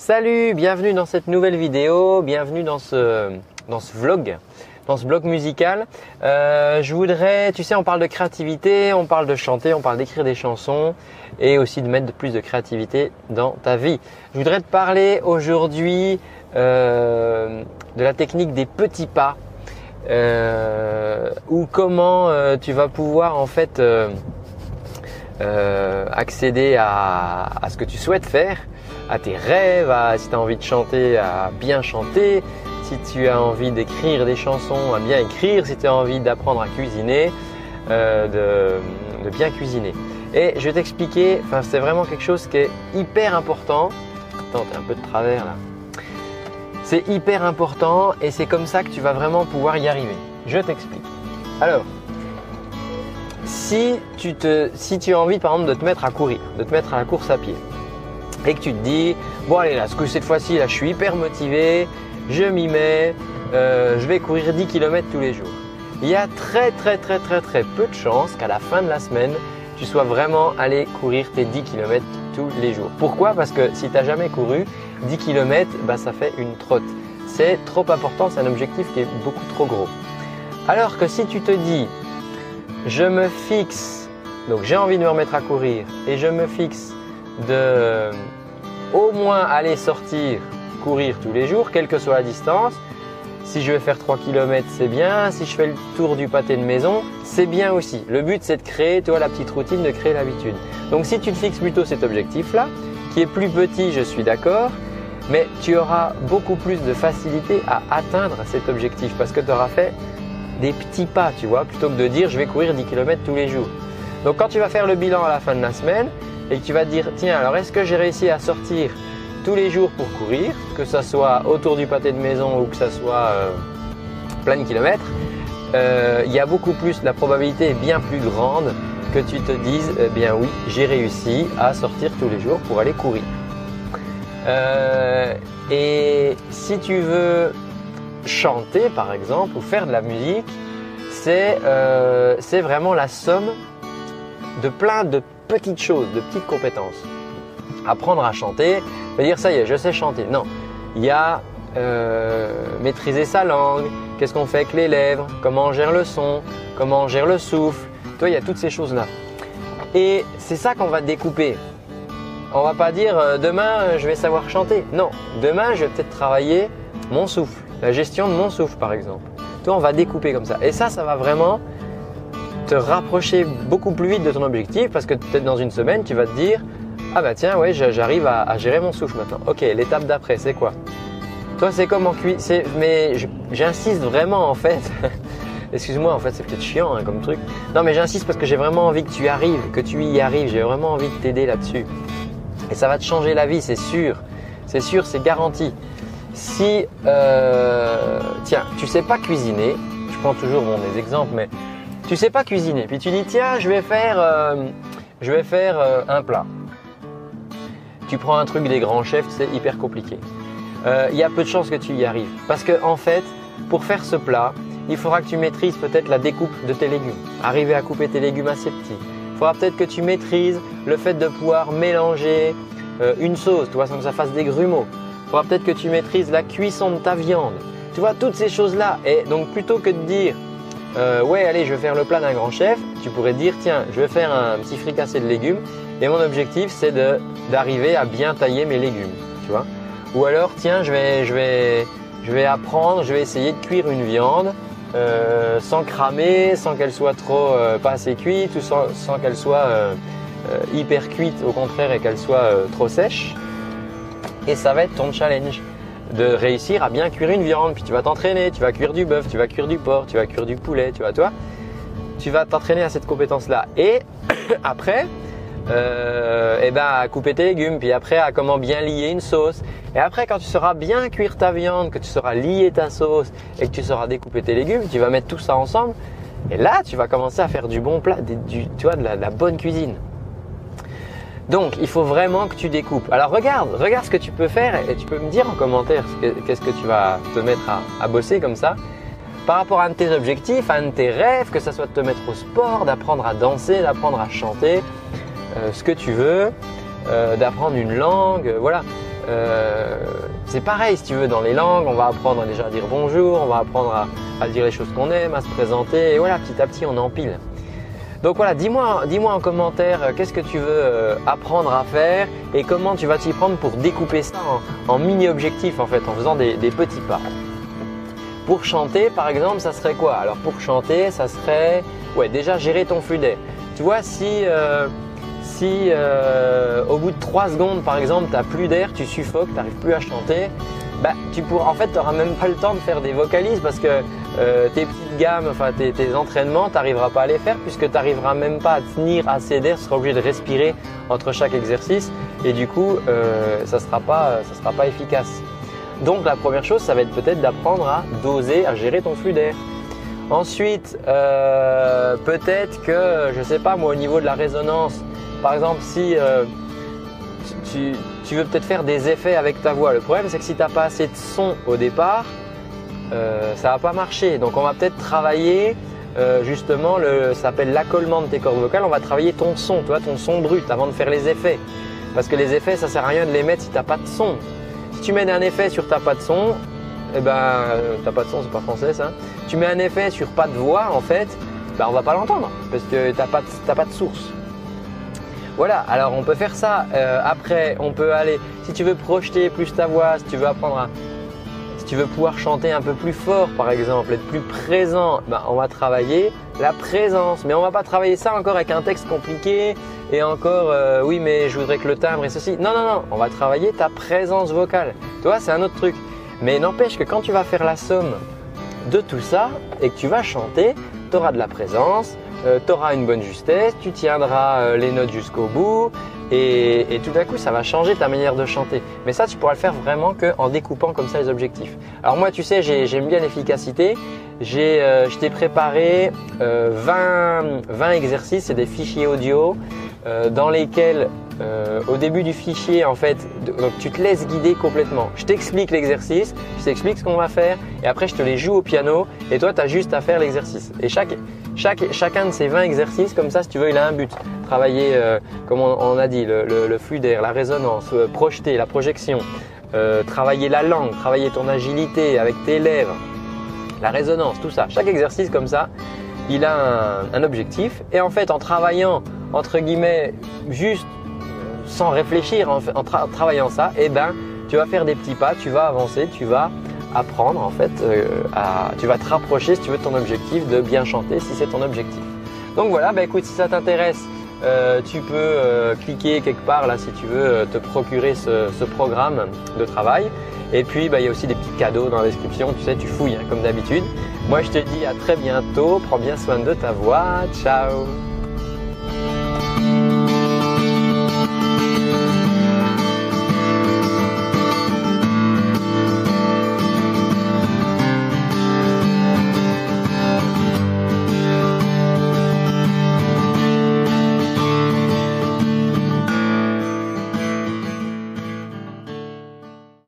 Salut, bienvenue dans cette nouvelle vidéo, bienvenue dans ce, dans ce vlog, dans ce blog musical. Euh, je voudrais, tu sais, on parle de créativité, on parle de chanter, on parle d'écrire des chansons et aussi de mettre plus de créativité dans ta vie. Je voudrais te parler aujourd'hui euh, de la technique des petits pas euh, ou comment tu vas pouvoir en fait accéder à ce que tu souhaites faire à tes rêves, si tu as envie de chanter, à bien chanter, si tu as envie d'écrire des chansons, à bien écrire, si tu as envie d'apprendre à cuisiner, euh, de, bien cuisiner. Et je vais t'expliquer, c'est vraiment quelque chose qui est hyper important. Attends, t'es un peu de travers là. C'est hyper important et c'est comme ça que tu vas vraiment pouvoir y arriver. Je t'explique. Alors, si tu as envie par exemple de te mettre à courir, de te mettre à la course à pied, et que tu te dis bon allez là, cette fois-ci là, je suis hyper motivé, je m'y mets, euh, je vais courir 10 km tous les jours. Il y a très très très très très peu de chances qu'à la fin de la semaine, tu sois vraiment allé courir tes 10 km tous les jours. Pourquoi? Parce que si tu n'as jamais couru, 10 km, bah, ça fait une trotte. C'est trop important, c'est un objectif qui est beaucoup trop gros. Alors que si tu te dis, je me fixe, donc j'ai envie de me remettre à courir et je me fixe de au moins aller sortir, courir tous les jours, quelle que soit la distance. Si je vais faire 3 km, c'est bien. Si je fais le tour du pâté de maison, c'est bien aussi. Le but, c'est de créer, toi, la petite routine, de créer l'habitude. Donc, si tu te fixes plutôt cet objectif-là, qui est plus petit, je suis d'accord, mais tu auras beaucoup plus de facilité à atteindre cet objectif parce que tu auras fait des petits pas, tu vois, plutôt que de dire je vais courir 10 km tous les jours. Donc, quand tu vas faire le bilan à la fin de la semaine, et tu vas te dire tiens alors est-ce que j'ai réussi à sortir tous les jours pour courir, que ce soit autour du pâté de maison ou que ce soit euh, plein de kilomètres, euh, il y a beaucoup plus, la probabilité est bien plus grande que tu te dises eh bien oui j'ai réussi à sortir tous les jours pour aller courir. Euh, et si tu veux chanter par exemple ou faire de la musique, c'est vraiment la somme de plein de petites choses, de petites compétences. Apprendre à chanter, veut dire ça y est, je sais chanter. Non, il y a euh, maîtriser sa langue, qu'est-ce qu'on fait avec les lèvres, comment on gère le son, comment on gère le souffle? Toi, il y a toutes ces choses-là. Et c'est ça qu'on va découper. On va pas dire euh, demain je vais savoir chanter. Non, demain je vais peut-être travailler mon souffle, la gestion de mon souffle par exemple. Toi, on va découper comme ça. Et ça, ça va vraiment te rapprocher beaucoup plus vite de ton objectif parce que peut-être dans une semaine, tu vas te dire Ah bah tiens, ouais, j'arrive à, gérer mon souffle maintenant. Ok, l'étape d'après, c'est quoi? Toi, c'est comme en cuisine. Mais j'insiste vraiment en fait. Excuse-moi, en fait, c'est peut-être chiant hein, comme truc. Non, mais j'insiste parce que j'ai vraiment envie que tu arrives, que tu y arrives. J'ai vraiment envie de t'aider là-dessus. Et ça va te changer la vie, c'est sûr. C'est sûr, c'est garanti. Si, euh, tiens, tu sais pas cuisiner, je prends toujours bon, des exemples, mais tu sais pas cuisiner, puis tu dis tiens, je vais faire, euh, je vais faire euh, un plat. Tu prends un truc des grands chefs, c'est hyper compliqué. Il euh, y a peu de chances que tu y arrives, parce que en fait, pour faire ce plat, il faudra que tu maîtrises peut-être la découpe de tes légumes, arriver à couper tes légumes assez petits. Il faudra peut-être que tu maîtrises le fait de pouvoir mélanger une sauce, tu vois, sans que ça fasse des grumeaux. Il faudra peut-être que tu maîtrises la cuisson de ta viande. Tu vois, toutes ces choses-là. Et donc, plutôt que de dire euh, ouais, allez, je vais faire le plat d'un grand chef, tu pourrais dire, tiens, je vais faire un petit fricassé de légumes et mon objectif, c'est d'arriver à bien tailler mes légumes, tu vois. Ou alors, tiens, je vais, je vais, je vais apprendre, je vais essayer de cuire une viande euh, sans cramer, sans qu'elle soit trop euh, pas assez cuite ou sans, sans qu'elle soit euh, hyper cuite, au contraire, et qu'elle soit trop sèche. Et ça va être ton challenge de réussir à bien cuire une viande, puis tu vas t'entraîner, tu vas cuire du bœuf, tu vas cuire du porc, tu vas cuire du poulet, tu vois toi, tu vas t'entraîner à cette compétence-là. Et après, euh, eh ben, à couper tes légumes, puis après à comment bien lier une sauce. Et après, quand tu sauras bien cuire ta viande, que tu sauras lier ta sauce et que tu sauras découper tes légumes, tu vas mettre tout ça ensemble. Et là, tu vas commencer à faire du bon plat, du, tu vois, de la bonne cuisine. Donc, il faut vraiment que tu découpes. Alors, regarde, regarde ce que tu peux faire et tu peux me dire en commentaire qu'est-ce que tu vas te mettre à, bosser comme ça. Par rapport à un de tes objectifs, à un de tes rêves, que ça soit de te mettre au sport, d'apprendre à danser, d'apprendre à chanter, euh, ce que tu veux, euh, d'apprendre une langue, voilà. Euh, c'est pareil si tu veux dans les langues, on va apprendre déjà à dire bonjour, on va apprendre à, dire les choses qu'on aime, à se présenter, et voilà, petit à petit on empile. Donc voilà, dis-moi dis en commentaire euh, qu'est-ce que tu veux euh, apprendre à faire et comment tu vas t'y prendre pour découper ça en, mini-objectifs en fait, en faisant des, petits pas. Pour chanter par exemple, ça serait quoi? Alors pour chanter, ça serait ouais, déjà gérer ton flux d'air. Tu vois, si, euh, si au bout de 3 secondes par exemple, tu n'as plus d'air, tu suffoques, tu n'arrives plus à chanter, bah, tu pourras, en fait, tu n'auras même pas le temps de faire des vocalises parce que euh, tes petites gammes, enfin tes, entraînements, tu n'arriveras pas à les faire puisque tu n'arriveras même pas à tenir assez d'air, tu seras obligé de respirer entre chaque exercice et du coup, euh, ça ne sera, sera pas efficace. Donc la première chose, ça va être peut-être d'apprendre à doser, à gérer ton flux d'air. Ensuite, euh, peut-être que, je ne sais pas moi, au niveau de la résonance, par exemple, si tu, tu veux peut-être faire des effets avec ta voix. Le problème, c'est que si tu n'as pas assez de son au départ, euh, ça va pas marcher. Donc, on va peut-être travailler euh, justement, le, ça s'appelle l'accollement de tes cordes vocales. On va travailler ton son, toi, ton son brut avant de faire les effets. Parce que les effets, ça sert à rien de les mettre si tu n'as pas de son. Si tu mets un effet sur ta pas de son, eh ben, euh, t'as pas de son, c'est pas français ça. Tu mets un effet sur pas de voix, en fait, ben, on va pas l'entendre parce que t'as pas, pas de source. Voilà, alors on peut faire ça. Après, on peut aller, si tu veux projeter plus ta voix, si tu veux apprendre à, tu veux pouvoir chanter un peu plus fort par exemple, être plus présent, ben, on va travailler la présence. Mais on va pas travailler ça encore avec un texte compliqué et encore, euh, oui, mais je voudrais que le timbre et ceci. Non, non, non, on va travailler ta présence vocale. Tu vois, c'est un autre truc. Mais n'empêche que quand tu vas faire la somme de tout ça et que tu vas chanter, tu auras de la présence, euh, tu auras une bonne justesse, tu tiendras euh, les notes jusqu'au bout et, tout d'un coup ça va changer ta manière de chanter. Mais ça tu pourras le faire vraiment qu'en découpant comme ça les objectifs. Alors moi tu sais j'aime bien l'efficacité. J'ai, euh, je t'ai préparé 20, 20 exercices et des fichiers audio dans lesquels au début du fichier, en fait, tu te laisses guider complètement. Je t'explique l'exercice, je t'explique ce qu'on va faire, et après je te les joue au piano, et toi tu as juste à faire l'exercice. Et chaque, chacun de ces 20 exercices, comme ça, si tu veux, il a un but. Travailler, euh, comme on, a dit, le, flux d'air, la résonance, euh, projeter, la projection, euh, travailler la langue, travailler ton agilité avec tes lèvres, la résonance, tout ça. Chaque exercice comme ça, il a un, objectif. Et en fait, en travaillant, entre guillemets, juste sans réfléchir, en, travaillant ça, eh ben, tu vas faire des petits pas, tu vas avancer, tu vas apprendre en fait, tu vas te rapprocher si tu veux de ton objectif de bien chanter si c'est ton objectif. Donc voilà, bah écoute, si ça t'intéresse, euh, tu peux euh, cliquer quelque part là si tu veux te procurer ce, programme de travail. Et puis bah, il y a aussi des petits cadeaux dans la description, tu sais, tu fouilles hein, comme d'habitude. Moi je te dis à très bientôt, prends bien soin de ta voix, ciao